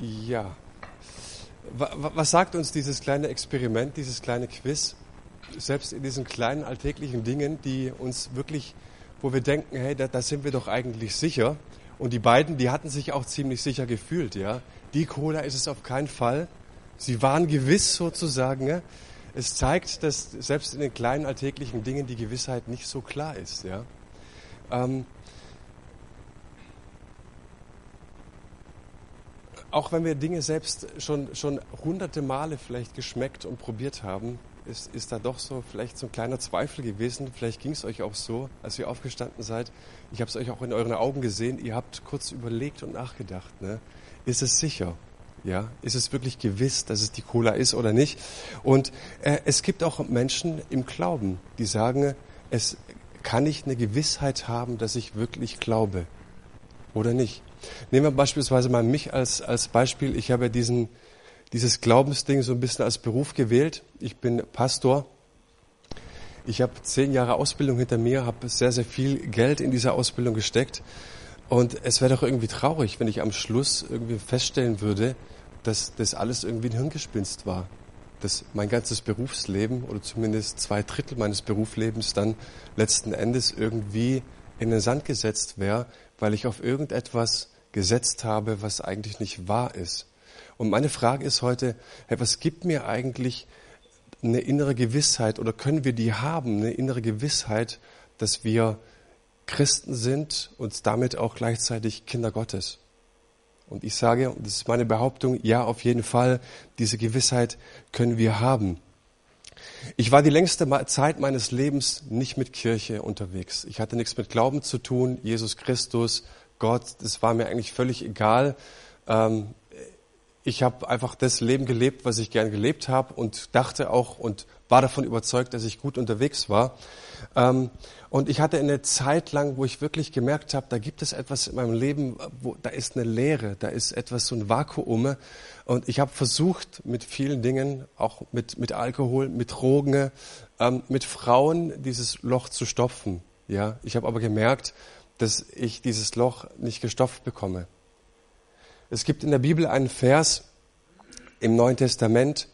Ja. Was sagt uns dieses kleine Experiment, dieses kleine Quiz? Selbst in diesen kleinen alltäglichen Dingen, die uns wirklich, wo wir denken, hey, da, da sind wir doch eigentlich sicher. Und die beiden, die hatten sich auch ziemlich sicher gefühlt, ja. Die Cola ist es auf keinen Fall. Sie waren gewiss sozusagen. Ja? Es zeigt, dass selbst in den kleinen alltäglichen Dingen die Gewissheit nicht so klar ist, ja. Ähm, auch wenn wir Dinge selbst schon, schon hunderte Male vielleicht geschmeckt und probiert haben, ist, ist da doch so vielleicht so ein kleiner Zweifel gewesen. Vielleicht ging es euch auch so, als ihr aufgestanden seid. Ich habe es euch auch in euren Augen gesehen. Ihr habt kurz überlegt und nachgedacht. Ne? Ist es sicher? Ja, ist es wirklich gewiss, dass es die Cola ist oder nicht? Und äh, es gibt auch Menschen im Glauben, die sagen, es kann ich eine Gewissheit haben, dass ich wirklich glaube oder nicht. Nehmen wir beispielsweise mal mich als, als Beispiel. Ich habe diesen, dieses Glaubensding so ein bisschen als Beruf gewählt. Ich bin Pastor. Ich habe zehn Jahre Ausbildung hinter mir, habe sehr, sehr viel Geld in diese Ausbildung gesteckt. Und es wäre doch irgendwie traurig, wenn ich am Schluss irgendwie feststellen würde, dass das alles irgendwie ein Hirngespinst war. Dass mein ganzes Berufsleben oder zumindest zwei Drittel meines Berufslebens dann letzten Endes irgendwie in den Sand gesetzt wäre, weil ich auf irgendetwas gesetzt habe, was eigentlich nicht wahr ist. Und meine Frage ist heute, hey, was gibt mir eigentlich eine innere Gewissheit oder können wir die haben, eine innere Gewissheit, dass wir Christen sind und damit auch gleichzeitig Kinder Gottes? Und ich sage, und das ist meine Behauptung, ja, auf jeden Fall, diese Gewissheit können wir haben. Ich war die längste Zeit meines Lebens nicht mit Kirche unterwegs. Ich hatte nichts mit Glauben zu tun, Jesus Christus, Gott, das war mir eigentlich völlig egal. Ähm, ich habe einfach das Leben gelebt, was ich gern gelebt habe und dachte auch und war davon überzeugt, dass ich gut unterwegs war. Ähm, und ich hatte eine Zeit lang, wo ich wirklich gemerkt habe, da gibt es etwas in meinem Leben, wo da ist eine Leere, da ist etwas so ein Vakuum. Und ich habe versucht, mit vielen Dingen, auch mit, mit Alkohol, mit Drogen, ähm, mit Frauen, dieses Loch zu stopfen. Ja, ich habe aber gemerkt, dass ich dieses Loch nicht gestopft bekomme. Es gibt in der Bibel einen Vers im Neuen Testament,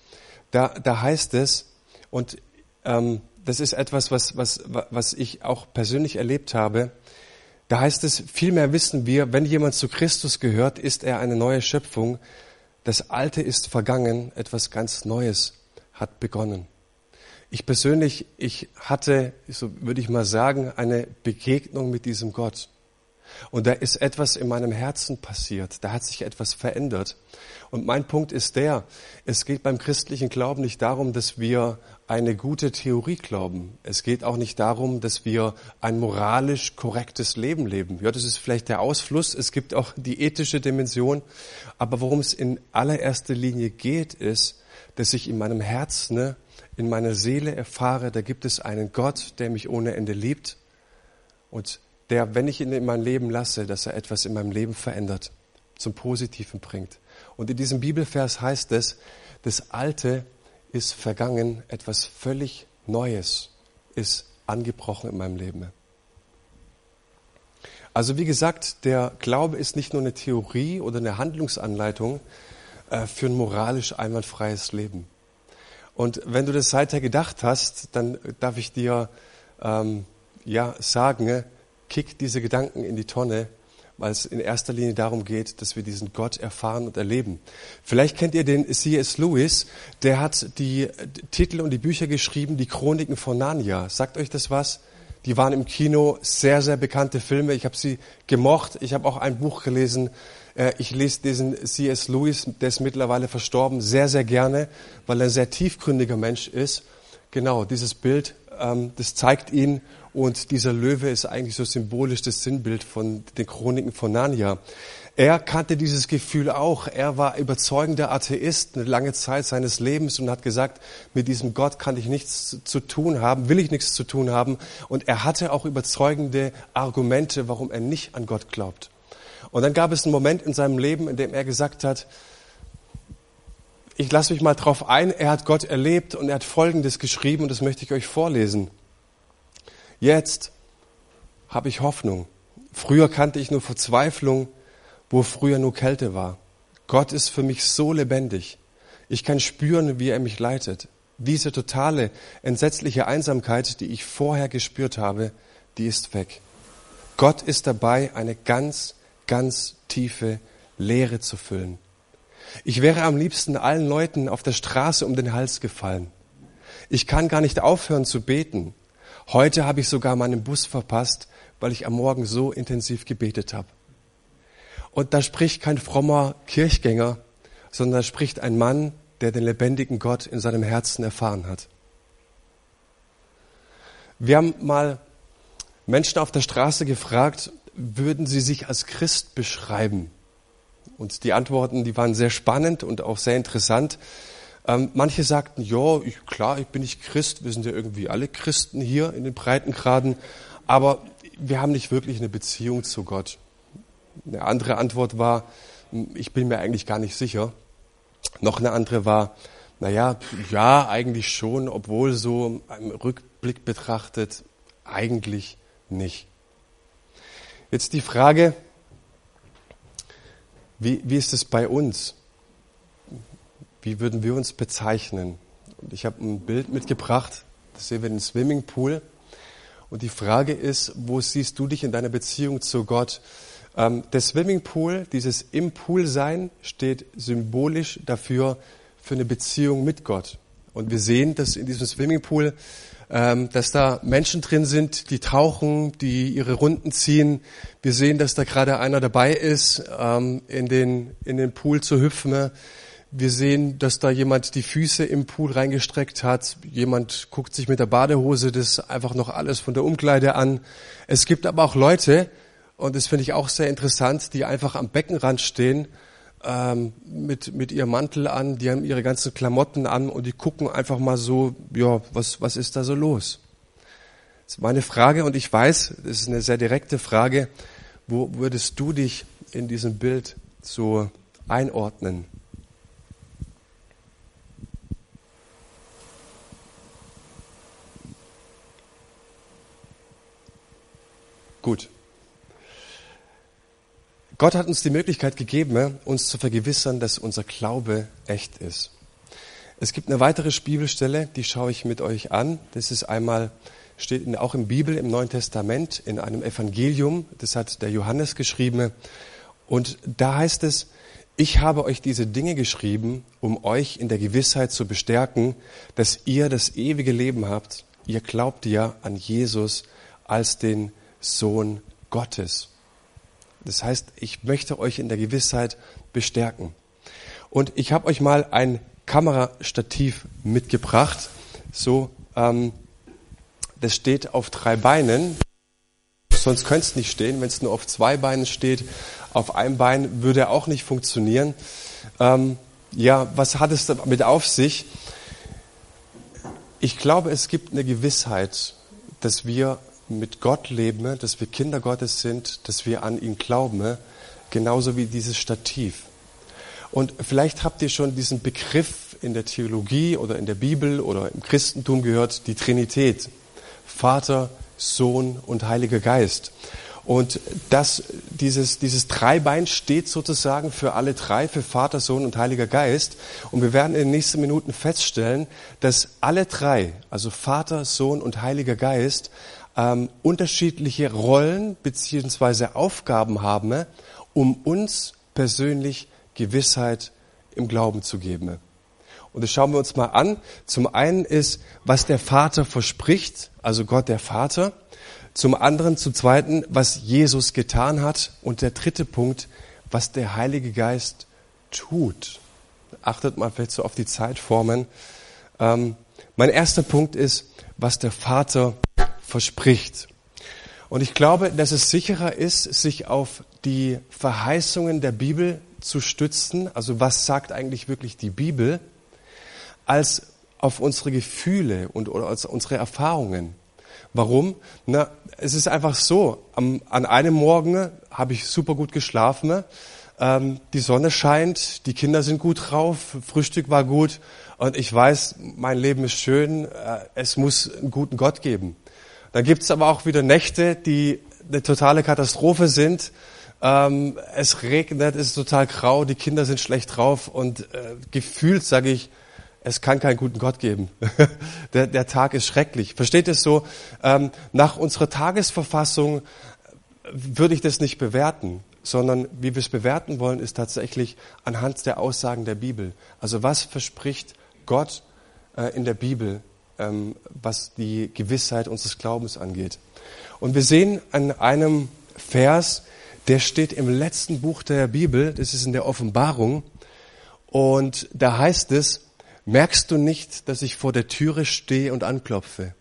da, da heißt es, und ähm, das ist etwas, was, was, was ich auch persönlich erlebt habe. Da heißt es, vielmehr wissen wir, wenn jemand zu Christus gehört, ist er eine neue Schöpfung. Das Alte ist vergangen, etwas ganz Neues hat begonnen. Ich persönlich, ich hatte, so würde ich mal sagen, eine Begegnung mit diesem Gott. Und da ist etwas in meinem Herzen passiert. Da hat sich etwas verändert. Und mein Punkt ist der, es geht beim christlichen Glauben nicht darum, dass wir eine gute Theorie glauben. Es geht auch nicht darum, dass wir ein moralisch korrektes Leben leben. Ja, das ist vielleicht der Ausfluss. Es gibt auch die ethische Dimension. Aber worum es in allererster Linie geht, ist, dass ich in meinem Herzen, ne, in meiner Seele erfahre, da gibt es einen Gott, der mich ohne Ende liebt und der, wenn ich ihn in mein Leben lasse, dass er etwas in meinem Leben verändert, zum Positiven bringt. Und in diesem Bibelvers heißt es, das Alte ist vergangen, etwas völlig Neues ist angebrochen in meinem Leben. Also wie gesagt, der Glaube ist nicht nur eine Theorie oder eine Handlungsanleitung äh, für ein moralisch einwandfreies Leben. Und wenn du das seither gedacht hast, dann darf ich dir ähm, ja sagen, kick diese Gedanken in die Tonne, weil es in erster Linie darum geht, dass wir diesen Gott erfahren und erleben. Vielleicht kennt ihr den C.S. Lewis, der hat die Titel und die Bücher geschrieben, die Chroniken von Narnia. Sagt euch das was? Die waren im Kino sehr, sehr bekannte Filme. Ich habe sie gemocht. Ich habe auch ein Buch gelesen. Äh, ich lese diesen C.S. Lewis, der ist mittlerweile verstorben, sehr, sehr gerne, weil er ein sehr tiefgründiger Mensch ist. Genau, dieses Bild, ähm, das zeigt ihn und dieser Löwe ist eigentlich so symbolisch das Sinnbild von den Chroniken von Narnia. Er kannte dieses Gefühl auch. Er war überzeugender Atheist eine lange Zeit seines Lebens und hat gesagt, mit diesem Gott kann ich nichts zu tun haben, will ich nichts zu tun haben. Und er hatte auch überzeugende Argumente, warum er nicht an Gott glaubt. Und dann gab es einen Moment in seinem Leben, in dem er gesagt hat, ich lasse mich mal drauf ein, er hat Gott erlebt und er hat Folgendes geschrieben und das möchte ich euch vorlesen. Jetzt habe ich Hoffnung. Früher kannte ich nur Verzweiflung, wo früher nur Kälte war. Gott ist für mich so lebendig. Ich kann spüren, wie er mich leitet. Diese totale, entsetzliche Einsamkeit, die ich vorher gespürt habe, die ist weg. Gott ist dabei, eine ganz, ganz tiefe Leere zu füllen. Ich wäre am liebsten allen Leuten auf der Straße um den Hals gefallen. Ich kann gar nicht aufhören zu beten. Heute habe ich sogar meinen Bus verpasst, weil ich am Morgen so intensiv gebetet habe. Und da spricht kein frommer Kirchgänger, sondern da spricht ein Mann, der den lebendigen Gott in seinem Herzen erfahren hat. Wir haben mal Menschen auf der Straße gefragt, würden sie sich als Christ beschreiben? Und die Antworten, die waren sehr spannend und auch sehr interessant. Ähm, manche sagten, ja, ich, klar, ich bin nicht Christ, wir sind ja irgendwie alle Christen hier in den Breitengraden, aber wir haben nicht wirklich eine Beziehung zu Gott. Eine andere Antwort war, ich bin mir eigentlich gar nicht sicher. Noch eine andere war, naja, ja, eigentlich schon, obwohl so im Rückblick betrachtet, eigentlich nicht. Jetzt die Frage, wie, wie ist es bei uns? Wie würden wir uns bezeichnen? Und ich habe ein Bild mitgebracht, das sehen wir den Swimmingpool. Und die Frage ist, wo siehst du dich in deiner Beziehung zu Gott? Ähm, der Swimmingpool, dieses im Pool sein, steht symbolisch dafür für eine Beziehung mit Gott. Und wir sehen, dass in diesem Swimmingpool, ähm, dass da Menschen drin sind, die tauchen, die ihre Runden ziehen. Wir sehen, dass da gerade einer dabei ist, ähm, in den in den Pool zu hüpfen. Wir sehen, dass da jemand die Füße im Pool reingestreckt hat. Jemand guckt sich mit der Badehose das einfach noch alles von der Umkleide an. Es gibt aber auch Leute, und das finde ich auch sehr interessant, die einfach am Beckenrand stehen, ähm, mit, mit ihrem Mantel an, die haben ihre ganzen Klamotten an und die gucken einfach mal so, ja, was, was ist da so los? Das ist meine Frage und ich weiß, das ist eine sehr direkte Frage, wo würdest du dich in diesem Bild so einordnen? Gut. Gott hat uns die Möglichkeit gegeben, uns zu vergewissern, dass unser Glaube echt ist. Es gibt eine weitere Bibelstelle, die schaue ich mit euch an. Das ist einmal, steht auch im Bibel, im Neuen Testament, in einem Evangelium. Das hat der Johannes geschrieben. Und da heißt es, ich habe euch diese Dinge geschrieben, um euch in der Gewissheit zu bestärken, dass ihr das ewige Leben habt. Ihr glaubt ja an Jesus als den Sohn Gottes. Das heißt, ich möchte euch in der Gewissheit bestärken. Und ich habe euch mal ein Kamerastativ mitgebracht. So, ähm, das steht auf drei Beinen. Sonst könnte es nicht stehen. Wenn es nur auf zwei Beinen steht, auf einem Bein würde er auch nicht funktionieren. Ähm, ja, was hat es damit auf sich? Ich glaube, es gibt eine Gewissheit, dass wir mit Gott leben, dass wir Kinder Gottes sind, dass wir an ihn glauben, genauso wie dieses Stativ. Und vielleicht habt ihr schon diesen Begriff in der Theologie oder in der Bibel oder im Christentum gehört, die Trinität. Vater, Sohn und Heiliger Geist. Und das, dieses, dieses Dreibein steht sozusagen für alle drei, für Vater, Sohn und Heiliger Geist. Und wir werden in den nächsten Minuten feststellen, dass alle drei, also Vater, Sohn und Heiliger Geist, ähm, unterschiedliche Rollen beziehungsweise Aufgaben haben, um uns persönlich Gewissheit im Glauben zu geben. Und das schauen wir uns mal an. Zum einen ist, was der Vater verspricht, also Gott der Vater. Zum anderen, zum zweiten, was Jesus getan hat. Und der dritte Punkt, was der Heilige Geist tut. Achtet mal vielleicht so auf die Zeitformen. Ähm, mein erster Punkt ist, was der Vater verspricht. Und ich glaube, dass es sicherer ist, sich auf die Verheißungen der Bibel zu stützen, also was sagt eigentlich wirklich die Bibel, als auf unsere Gefühle und oder als unsere Erfahrungen. Warum? Na, es ist einfach so. Am, an einem Morgen habe ich super gut geschlafen. Ähm, die Sonne scheint, die Kinder sind gut drauf, Frühstück war gut und ich weiß, mein Leben ist schön. Äh, es muss einen guten Gott geben. Dann gibt es aber auch wieder Nächte, die eine totale Katastrophe sind. ähm, es regnet, es ist total grau, die Kinder sind schlecht drauf und äh, gefühlt sage ich, es kann keinen guten Gott geben. der, der Tag ist schrecklich. Versteht es so? Ähm, nach unserer Tagesverfassung würde ich das nicht bewerten, sondern wie wir es bewerten wollen, ist tatsächlich anhand der Aussagen der Bibel. Also was verspricht Gott äh, in der Bibel, was die Gewissheit unseres Glaubens angeht. Und wir sehen an einem Vers, der steht im letzten Buch der Bibel, das ist in der Offenbarung, und da heißt es, merkst du nicht, dass ich vor der Türe stehe und anklopfe?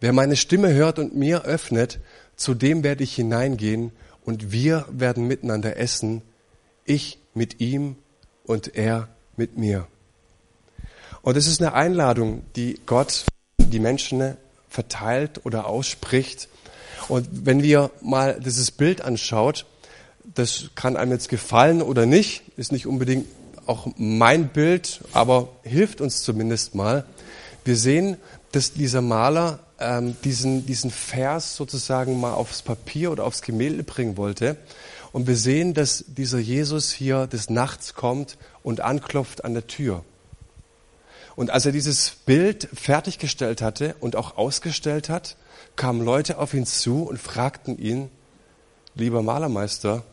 Wer meine Stimme hört und mir öffnet, zu dem werde ich hineingehen und wir werden miteinander essen, ich mit ihm und er mit mir. Und es ist eine Einladung, die Gott die Menschen verteilt oder ausspricht. Und wenn wir mal dieses Bild anschaut, das kann einem jetzt gefallen oder nicht, ist nicht unbedingt auch mein Bild, aber hilft uns zumindest mal. Wir sehen, dass dieser Maler ähm, diesen, diesen Vers sozusagen mal aufs Papier oder aufs Gemälde bringen wollte. Und wir sehen, dass dieser Jesus hier des Nachts kommt und anklopft an der Tür. Und als er dieses Bild fertiggestellt hatte und auch ausgestellt hat, kamen Leute auf ihn zu und fragten ihn, lieber Malermeister,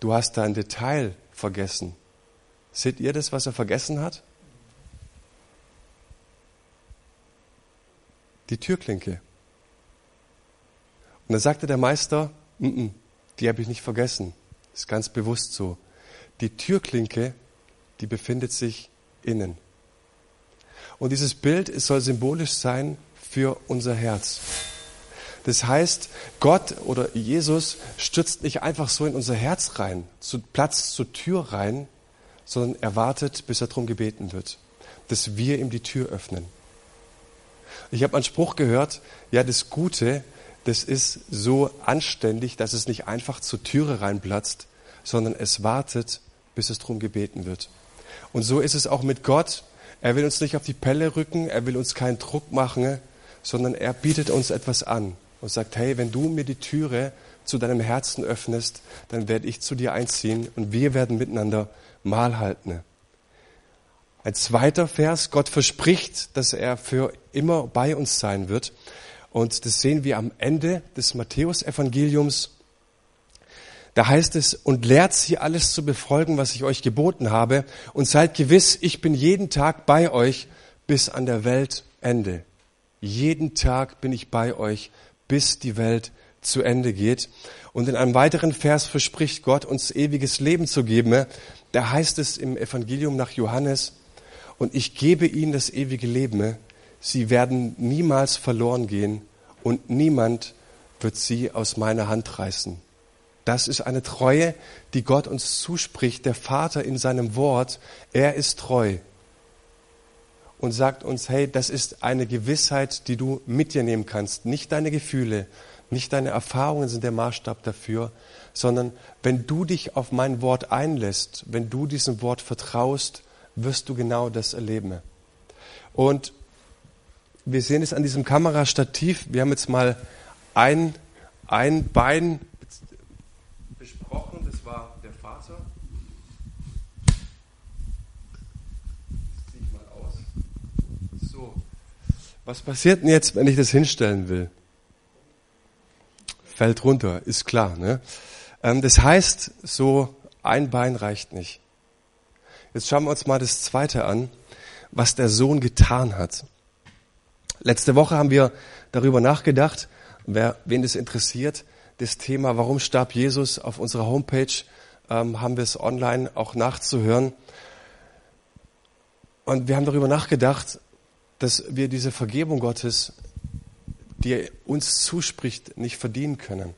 du hast da ein Detail vergessen. Seht ihr das, was er vergessen hat? Die Türklinke. Und da sagte der Meister, N -n, die habe ich nicht vergessen. Ist ganz bewusst so. Die Türklinke, die befindet sich innen. Und dieses Bild soll symbolisch sein für unser Herz. Das heißt, Gott oder Jesus stürzt nicht einfach so in unser Herz rein, zu Platz zur Tür rein, sondern er wartet, bis er darum gebeten wird, dass wir ihm die Tür öffnen. Ich habe einen Spruch gehört, ja, das Gute, das ist so anständig, dass es nicht einfach zur Türe reinplatzt, sondern es wartet, bis es darum gebeten wird. Und so ist es auch mit Gott. Er will uns nicht auf die Pelle rücken, er will uns keinen Druck machen, sondern er bietet uns etwas an und sagt, hey, wenn du mir die Türe zu deinem Herzen öffnest, dann werde ich zu dir einziehen und wir werden miteinander Mahl halten. Ein zweiter Vers, Gott verspricht, dass er für immer bei uns sein wird. Und das sehen wir am Ende des Matthäusevangeliums. Da heißt es, und lehrt sie alles zu befolgen, was ich euch geboten habe, und seid gewiss, ich bin jeden Tag bei euch bis an der Weltende. Jeden Tag bin ich bei euch, bis die Welt zu Ende geht. Und in einem weiteren Vers verspricht Gott, uns ewiges Leben zu geben. Da heißt es im Evangelium nach Johannes, und ich gebe ihnen das ewige Leben. Sie werden niemals verloren gehen und niemand wird sie aus meiner Hand reißen. Das ist eine Treue, die Gott uns zuspricht, der Vater in seinem Wort. Er ist treu und sagt uns, hey, das ist eine Gewissheit, die du mit dir nehmen kannst. Nicht deine Gefühle, nicht deine Erfahrungen sind der Maßstab dafür, sondern wenn du dich auf mein Wort einlässt, wenn du diesem Wort vertraust, wirst du genau das erleben. Und wir sehen es an diesem Kamerastativ. Wir haben jetzt mal ein, ein Bein besprochen, das war der Vater. Das ziehe ich mal aus. So, was passiert denn jetzt, wenn ich das hinstellen will? Fällt runter, ist klar. Ne? Ähm, das heißt, so ein Bein reicht nicht. Jetzt schauen wir uns mal das Zweite an, was der Sohn getan hat. Letzte Woche haben wir darüber nachgedacht, wer, wen das interessiert, das Thema, warum starb Jesus auf unserer Homepage, ähm, haben wir es online auch nachzuhören. Und wir haben darüber nachgedacht, dass wir diese Vergebung Gottes, die er uns zuspricht, nicht verdienen können.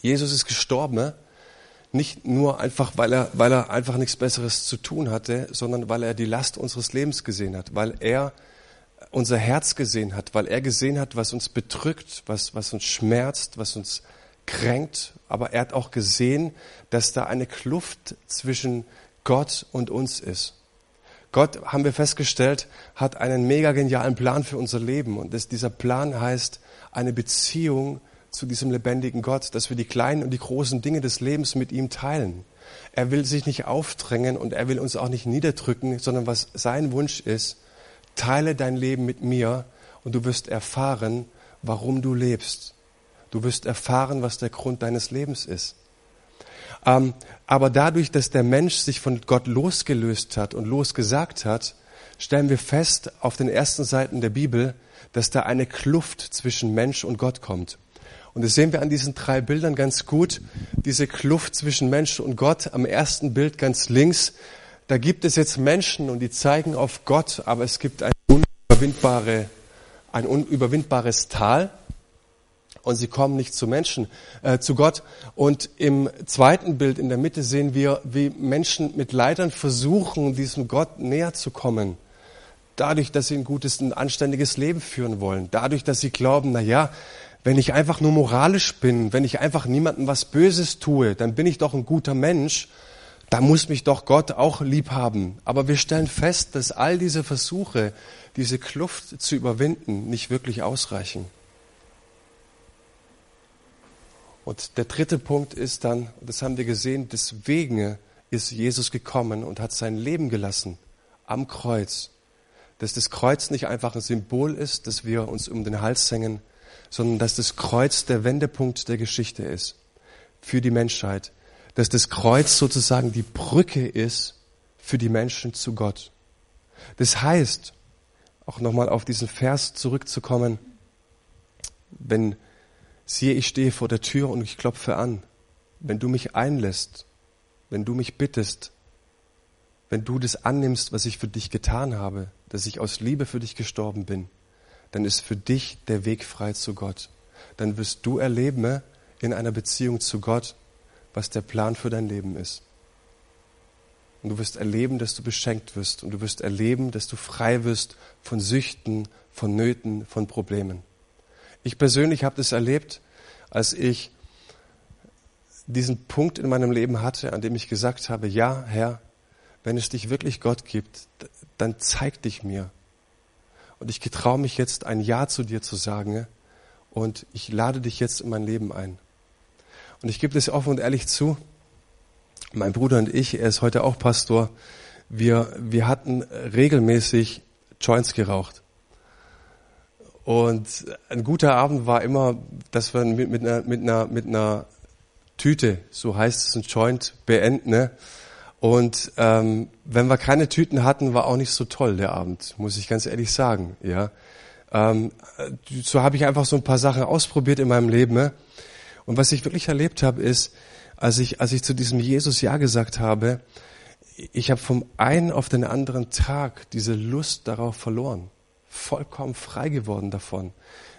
Jesus ist gestorben, nicht nur einfach, weil er, weil er einfach nichts Besseres zu tun hatte, sondern weil er die Last unseres Lebens gesehen hat, weil er unser Herz gesehen hat, weil er gesehen hat, was uns bedrückt, was, was uns schmerzt, was uns kränkt. Aber er hat auch gesehen, dass da eine Kluft zwischen Gott und uns ist. Gott, haben wir festgestellt, hat einen mega genialen Plan für unser Leben. Und das, dieser Plan heißt eine Beziehung zu diesem lebendigen Gott, dass wir die kleinen und die großen Dinge des Lebens mit ihm teilen. Er will sich nicht aufdrängen und er will uns auch nicht niederdrücken, sondern was sein Wunsch ist, teile dein Leben mit mir und du wirst erfahren, warum du lebst. Du wirst erfahren, was der Grund deines Lebens ist. Ähm, aber dadurch, dass der Mensch sich von Gott losgelöst hat und losgesagt hat, stellen wir fest auf den ersten Seiten der Bibel, dass da eine Kluft zwischen Mensch und Gott kommt. Und das sehen wir an diesen drei Bildern ganz gut. Diese Kluft zwischen Mensch und Gott am ersten Bild ganz links. Da gibt es jetzt Menschen und die zeigen auf Gott, aber es gibt ein, unüberwindbare, ein unüberwindbares Tal und sie kommen nicht zu Menschen, äh, zu Gott. Und im zweiten Bild in der Mitte sehen wir, wie Menschen mit Leidern versuchen, diesem Gott näher zu kommen. Dadurch, dass sie ein gutes, ein anständiges Leben führen wollen. Dadurch, dass sie glauben, na ja, wenn ich einfach nur moralisch bin, wenn ich einfach niemandem was Böses tue, dann bin ich doch ein guter Mensch, da muss mich doch Gott auch lieb haben. Aber wir stellen fest, dass all diese Versuche, diese Kluft zu überwinden, nicht wirklich ausreichen. Und der dritte Punkt ist dann, das haben wir gesehen, deswegen ist Jesus gekommen und hat sein Leben gelassen am Kreuz. Dass das Kreuz nicht einfach ein Symbol ist, dass wir uns um den Hals hängen, sondern dass das Kreuz der Wendepunkt der Geschichte ist für die Menschheit. Dass das Kreuz sozusagen die Brücke ist für die Menschen zu Gott. Das heißt, auch nochmal auf diesen Vers zurückzukommen, wenn siehe, ich stehe vor der Tür und ich klopfe an, wenn du mich einlässt, wenn du mich bittest, wenn du das annimmst, was ich für dich getan habe, dass ich aus Liebe für dich gestorben bin, dann ist für dich der Weg frei zu Gott. Dann wirst du erleben in einer Beziehung zu Gott, was der Plan für dein Leben ist. Und du wirst erleben, dass du beschenkt wirst. Und du wirst erleben, dass du frei wirst von Süchten, von Nöten, von Problemen. Ich persönlich habe das erlebt, als ich diesen Punkt in meinem Leben hatte, an dem ich gesagt habe, ja, Herr, wenn es dich wirklich Gott gibt, dann zeig dich mir. Und ich getraue mich jetzt ein Ja zu dir zu sagen und ich lade dich jetzt in mein Leben ein. Und ich gebe das offen und ehrlich zu. Mein Bruder und ich, er ist heute auch Pastor, wir, wir hatten regelmäßig Joints geraucht. Und ein guter Abend war immer, dass wir mit, mit, einer, mit, einer, mit einer Tüte, so heißt es, ein Joint beenden. Ne? Und ähm, wenn wir keine Tüten hatten, war auch nicht so toll der Abend, muss ich ganz ehrlich sagen. Ja, ähm, so habe ich einfach so ein paar Sachen ausprobiert in meinem Leben. Ne? Und was ich wirklich erlebt habe, ist, als ich als ich zu diesem Jesus ja gesagt habe, ich habe vom einen auf den anderen Tag diese Lust darauf verloren, vollkommen frei geworden davon.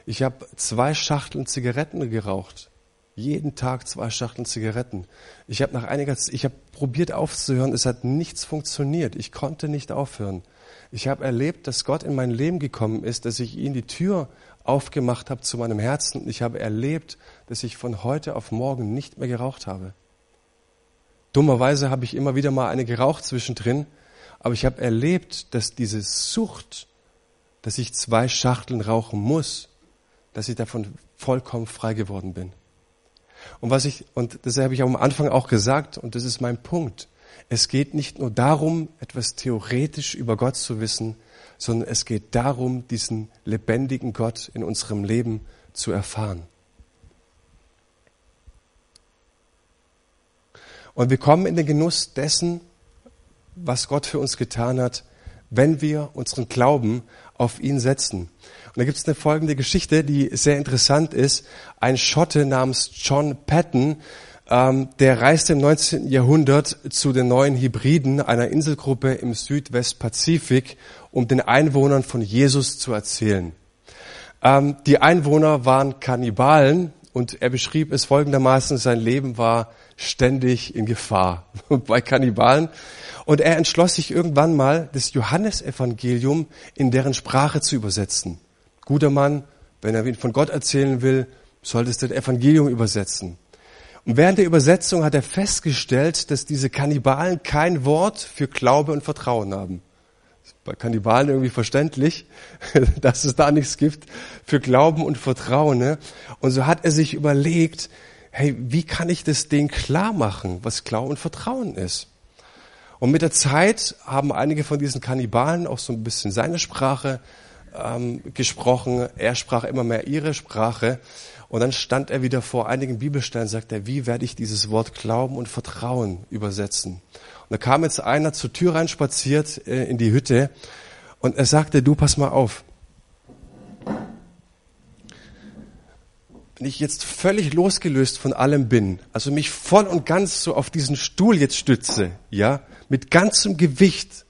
Ich habe zwei Schachteln Zigaretten geraucht jeden Tag zwei Schachteln Zigaretten. Ich habe nach einiger Zeit, ich habe probiert aufzuhören, es hat nichts funktioniert. Ich konnte nicht aufhören. Ich habe erlebt, dass Gott in mein Leben gekommen ist, dass ich ihm die Tür aufgemacht habe zu meinem Herzen. Ich habe erlebt, dass ich von heute auf morgen nicht mehr geraucht habe. Dummerweise habe ich immer wieder mal eine geraucht zwischendrin, aber ich habe erlebt, dass diese Sucht, dass ich zwei Schachteln rauchen muss, dass ich davon vollkommen frei geworden bin. Und was ich, und das habe ich am Anfang auch gesagt, und das ist mein Punkt. Es geht nicht nur darum, etwas theoretisch über Gott zu wissen, sondern es geht darum, diesen lebendigen Gott in unserem Leben zu erfahren. Und wir kommen in den Genuss dessen, was Gott für uns getan hat, wenn wir unseren Glauben auf ihn setzen. Und da gibt es eine folgende Geschichte, die sehr interessant ist. Ein Schotte namens John Patton, ähm, der reiste im 19. Jahrhundert zu den neuen Hybriden einer Inselgruppe im Südwestpazifik, um den Einwohnern von Jesus zu erzählen. Ähm, die Einwohner waren Kannibalen und er beschrieb es folgendermaßen, sein Leben war ständig in Gefahr bei Kannibalen. Und er entschloss sich irgendwann mal, das Johannesevangelium in deren Sprache zu übersetzen. Guter Mann, wenn er von Gott erzählen will, solltest du das Evangelium übersetzen. Und während der Übersetzung hat er festgestellt, dass diese Kannibalen kein Wort für Glaube und Vertrauen haben. bei Kannibalen irgendwie verständlich, dass es da nichts gibt für Glauben und Vertrauen. Ne? Und so hat er sich überlegt, hey, wie kann ich das denen klar machen, was Glauben und Vertrauen ist? Und mit der Zeit haben einige von diesen Kannibalen auch so ein bisschen seine Sprache ähm, gesprochen. Er sprach immer mehr ihre Sprache. Und dann stand er wieder vor einigen Bibelstellen und sagte, wie werde ich dieses Wort Glauben und Vertrauen übersetzen? Und da kam jetzt einer zur Tür rein spaziert äh, in die Hütte und er sagte, du pass mal auf. Wenn ich jetzt völlig losgelöst von allem bin, also mich voll und ganz so auf diesen Stuhl jetzt stütze, ja, mit ganzem Gewicht,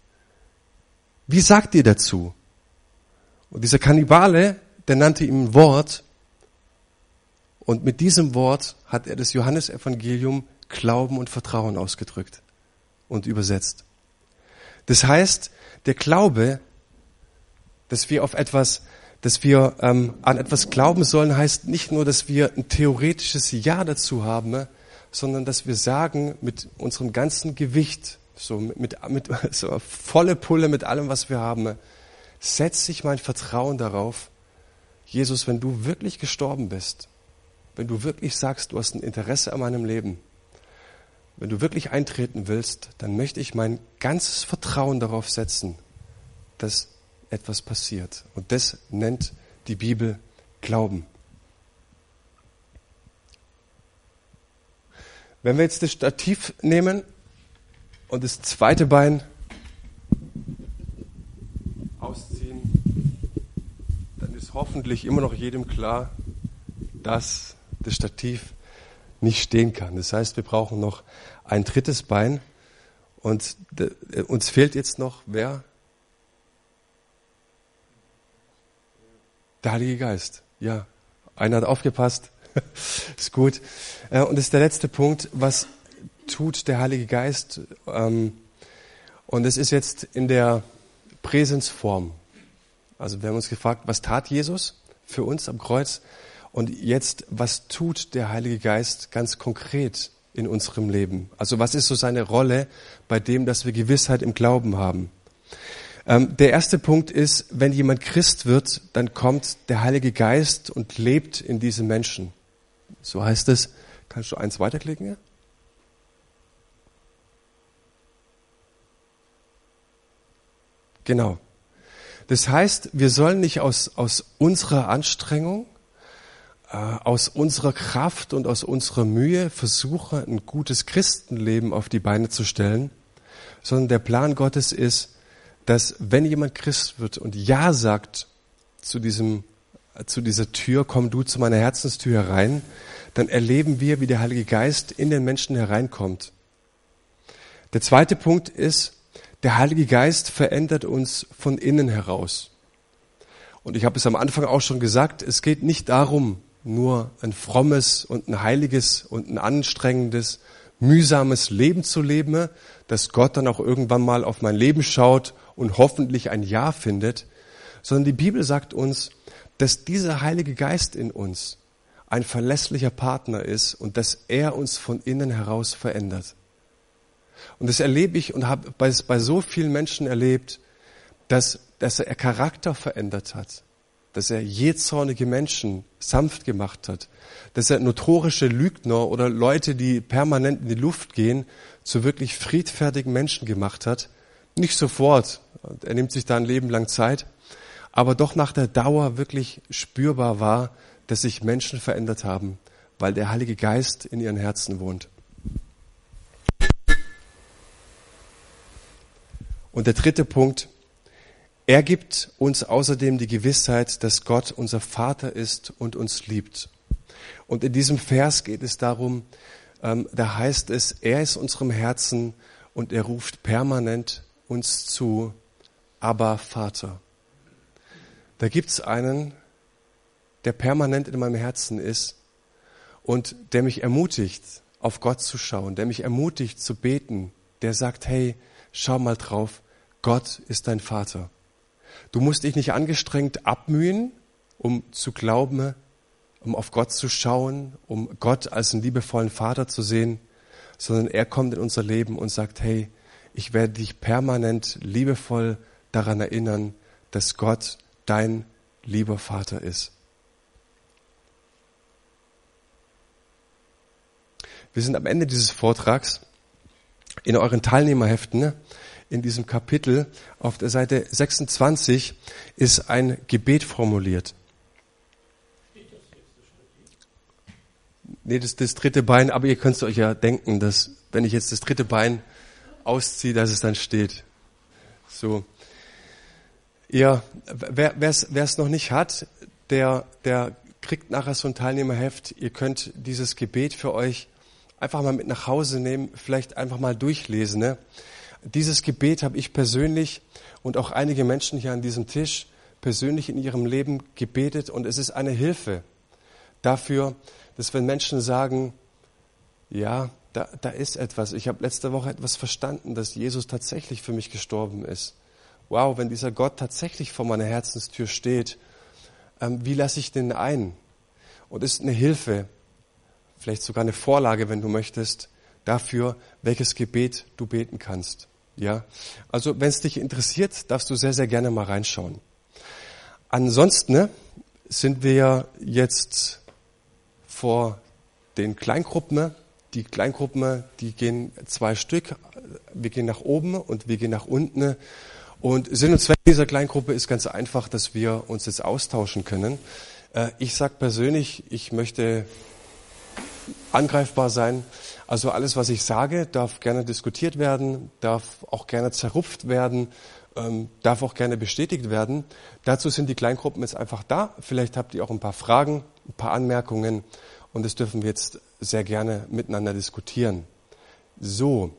wie sagt ihr dazu? Und dieser Kannibale, der nannte ihm ein Wort, und mit diesem Wort hat er das Johannesevangelium Glauben und Vertrauen ausgedrückt und übersetzt. Das heißt, der Glaube, dass wir auf etwas, dass wir ähm, an etwas glauben sollen, heißt nicht nur, dass wir ein theoretisches Ja dazu haben, sondern dass wir sagen mit unserem ganzen Gewicht, so mit, mit, so volle Pulle mit allem, was wir haben, setze ich mein Vertrauen darauf, Jesus, wenn du wirklich gestorben bist, wenn du wirklich sagst, du hast ein Interesse an meinem Leben, wenn du wirklich eintreten willst, dann möchte ich mein ganzes Vertrauen darauf setzen, dass etwas passiert. Und das nennt die Bibel Glauben. Wenn wir jetzt das Stativ nehmen und das zweite Bein ausziehen, dann ist hoffentlich immer noch jedem klar, dass das Stativ nicht stehen kann. Das heißt, wir brauchen noch ein drittes Bein. Und äh, uns fehlt jetzt noch wer? Der Heilige Geist. Ja, einer hat aufgepasst. ist gut. Äh, und das ist der letzte Punkt. Was tut der Heilige Geist? Ähm, und es ist jetzt in der Präsensform. Also wir haben uns gefragt, was tat Jesus für uns am Kreuz? Und jetzt, was tut der Heilige Geist ganz konkret in unserem Leben? Also was ist so seine Rolle bei dem, dass wir Gewissheit im Glauben haben? Ähm, der erste Punkt ist, wenn jemand Christ wird, dann kommt der Heilige Geist und lebt in diesem Menschen. So heißt es. Kannst du eins weiterklicken? Ja? Genau. Das heißt, wir sollen nicht aus, aus unserer Anstrengung äh, aus unserer Kraft und aus unserer Mühe versuche, ein gutes Christenleben auf die Beine zu stellen, sondern der Plan Gottes ist, dass wenn jemand Christ wird und Ja sagt zu diesem, zu dieser Tür, komm du zu meiner Herzenstür herein, dann erleben wir, wie der Heilige Geist in den Menschen hereinkommt. Der zweite Punkt ist, der Heilige Geist verändert uns von innen heraus. Und ich habe es am Anfang auch schon gesagt, es geht nicht darum, nur ein frommes und ein heiliges und ein anstrengendes, mühsames Leben zu leben, dass Gott dann auch irgendwann mal auf mein Leben schaut und hoffentlich ein Ja findet, sondern die Bibel sagt uns, dass dieser Heilige Geist in uns ein verlässlicher Partner ist und dass er uns von innen heraus verändert. Und das erlebe ich und habe bei, bei so vielen Menschen erlebt, dass, dass er Charakter verändert hat, dass er jähzornige Menschen sanft gemacht hat, dass er notorische Lügner oder Leute, die permanent in die Luft gehen, zu wirklich friedfertigen Menschen gemacht hat. Nicht sofort, er nimmt sich da ein Leben lang Zeit, aber doch nach der Dauer wirklich spürbar war, dass sich Menschen verändert haben, weil der Heilige Geist in ihren Herzen wohnt. Und der dritte Punkt, er gibt uns außerdem die Gewissheit, dass Gott unser Vater ist und uns liebt. Und in diesem Vers geht es darum, ähm, da heißt es, er ist unserem Herzen und er ruft permanent uns zu, aber Vater. Da gibt's einen, der permanent in meinem Herzen ist und der mich ermutigt, auf Gott zu schauen, der mich ermutigt zu beten, der sagt, hey, schau mal drauf, Gott ist dein Vater. Du musst dich nicht angestrengt abmühen, um zu glauben, um auf Gott zu schauen, um Gott als einen liebevollen Vater zu sehen, sondern er kommt in unser Leben und sagt, hey, ich werde dich permanent liebevoll daran erinnern, dass Gott dein lieber Vater ist. Wir sind am Ende dieses Vortrags in euren Teilnehmerheften, ne? in diesem Kapitel auf der Seite 26 ist ein Gebet formuliert. Nee, das, das dritte Bein, aber ihr könnt euch ja denken, dass wenn ich jetzt das dritte Bein ausziehe, dass es dann steht. So. Ja, wer es noch nicht hat, der, der kriegt nachher so ein Teilnehmerheft. Ihr könnt dieses Gebet für euch einfach mal mit nach Hause nehmen, vielleicht einfach mal durchlesen. Ne? Dieses Gebet habe ich persönlich und auch einige Menschen hier an diesem Tisch persönlich in ihrem Leben gebetet und es ist eine Hilfe dafür, dass wenn Menschen sagen, ja, da, da ist etwas, ich habe letzte Woche etwas verstanden, dass Jesus tatsächlich für mich gestorben ist. Wow, wenn dieser Gott tatsächlich vor meiner Herzenstür steht, ähm, wie lasse ich den ein? Und ist eine Hilfe, vielleicht sogar eine Vorlage, wenn du möchtest, dafür, welches Gebet du beten kannst. Ja, also wenn es dich interessiert, darfst du sehr, sehr gerne mal reinschauen. Ansonsten ne, sind wir jetzt vor den Kleingruppen. Ne? Die Kleingruppen, die gehen zwei Stück. Wir gehen nach oben und wir gehen nach unten. Und Sinn und Zweck dieser Kleingruppe ist ganz einfach, dass wir uns jetzt austauschen können. Äh, ich sage persönlich, ich möchte angreifbar sein. Also alles, was ich sage, darf gerne diskutiert werden, darf auch gerne zerrupft werden, ähm, darf auch gerne bestätigt werden. Dazu sind die Kleingruppen jetzt einfach da. Vielleicht habt ihr auch ein paar Fragen, ein paar Anmerkungen und das dürfen wir jetzt sehr gerne miteinander diskutieren. So,